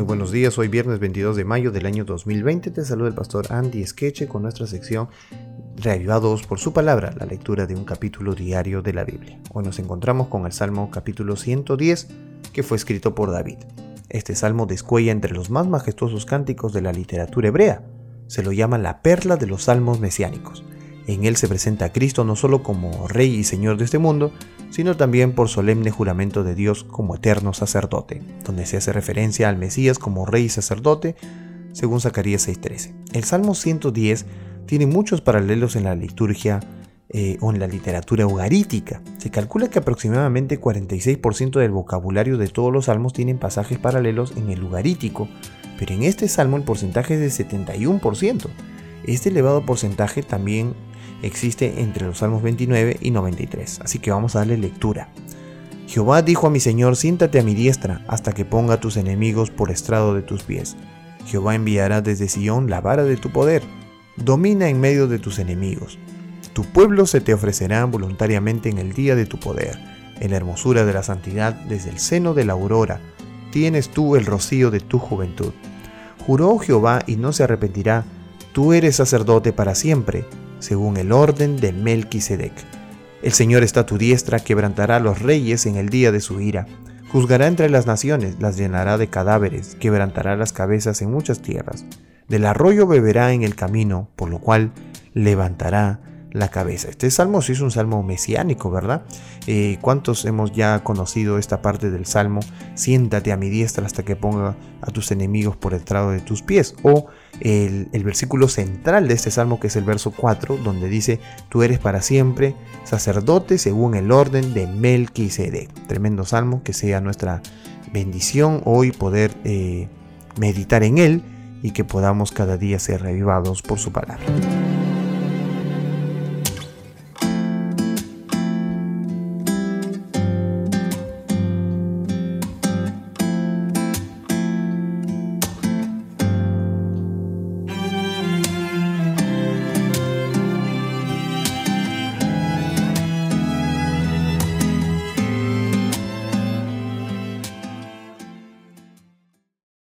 Muy buenos días, hoy viernes 22 de mayo del año 2020 te saluda el pastor Andy Skeche con nuestra sección Reavivados por su palabra, la lectura de un capítulo diario de la Biblia. Hoy nos encontramos con el Salmo capítulo 110 que fue escrito por David. Este salmo descuella entre los más majestuosos cánticos de la literatura hebrea. Se lo llama la perla de los salmos mesiánicos. En él se presenta a Cristo no solo como Rey y Señor de este mundo, sino también por solemne juramento de Dios como eterno sacerdote, donde se hace referencia al Mesías como Rey y sacerdote, según Zacarías 6.13. El Salmo 110 tiene muchos paralelos en la liturgia eh, o en la literatura ugarítica. Se calcula que aproximadamente 46% del vocabulario de todos los salmos tienen pasajes paralelos en el ugarítico, pero en este salmo el porcentaje es de 71%. Este elevado porcentaje también existe entre los Salmos 29 y 93, así que vamos a darle lectura. Jehová dijo a mi Señor, siéntate a mi diestra, hasta que ponga a tus enemigos por estrado de tus pies. Jehová enviará desde Sión la vara de tu poder. Domina en medio de tus enemigos. Tu pueblo se te ofrecerá voluntariamente en el día de tu poder. En la hermosura de la santidad, desde el seno de la aurora, tienes tú el rocío de tu juventud. Juró Jehová y no se arrepentirá, tú eres sacerdote para siempre, según el orden de Melquisedec. El Señor está a tu diestra, quebrantará a los reyes en el día de su ira. Juzgará entre las naciones, las llenará de cadáveres, quebrantará las cabezas en muchas tierras. Del arroyo beberá en el camino, por lo cual levantará la cabeza. Este salmo sí es un salmo mesiánico, ¿verdad? Eh, ¿Cuántos hemos ya conocido esta parte del salmo? Siéntate a mi diestra hasta que ponga a tus enemigos por el trado de tus pies. O el, versículo central de este salmo, que es el verso 4, donde dice, tú eres para siempre sacerdote según el orden de Melquisedec. Tremendo salmo, que sea nuestra bendición hoy poder eh, meditar en él y que podamos cada día ser revivados por su palabra.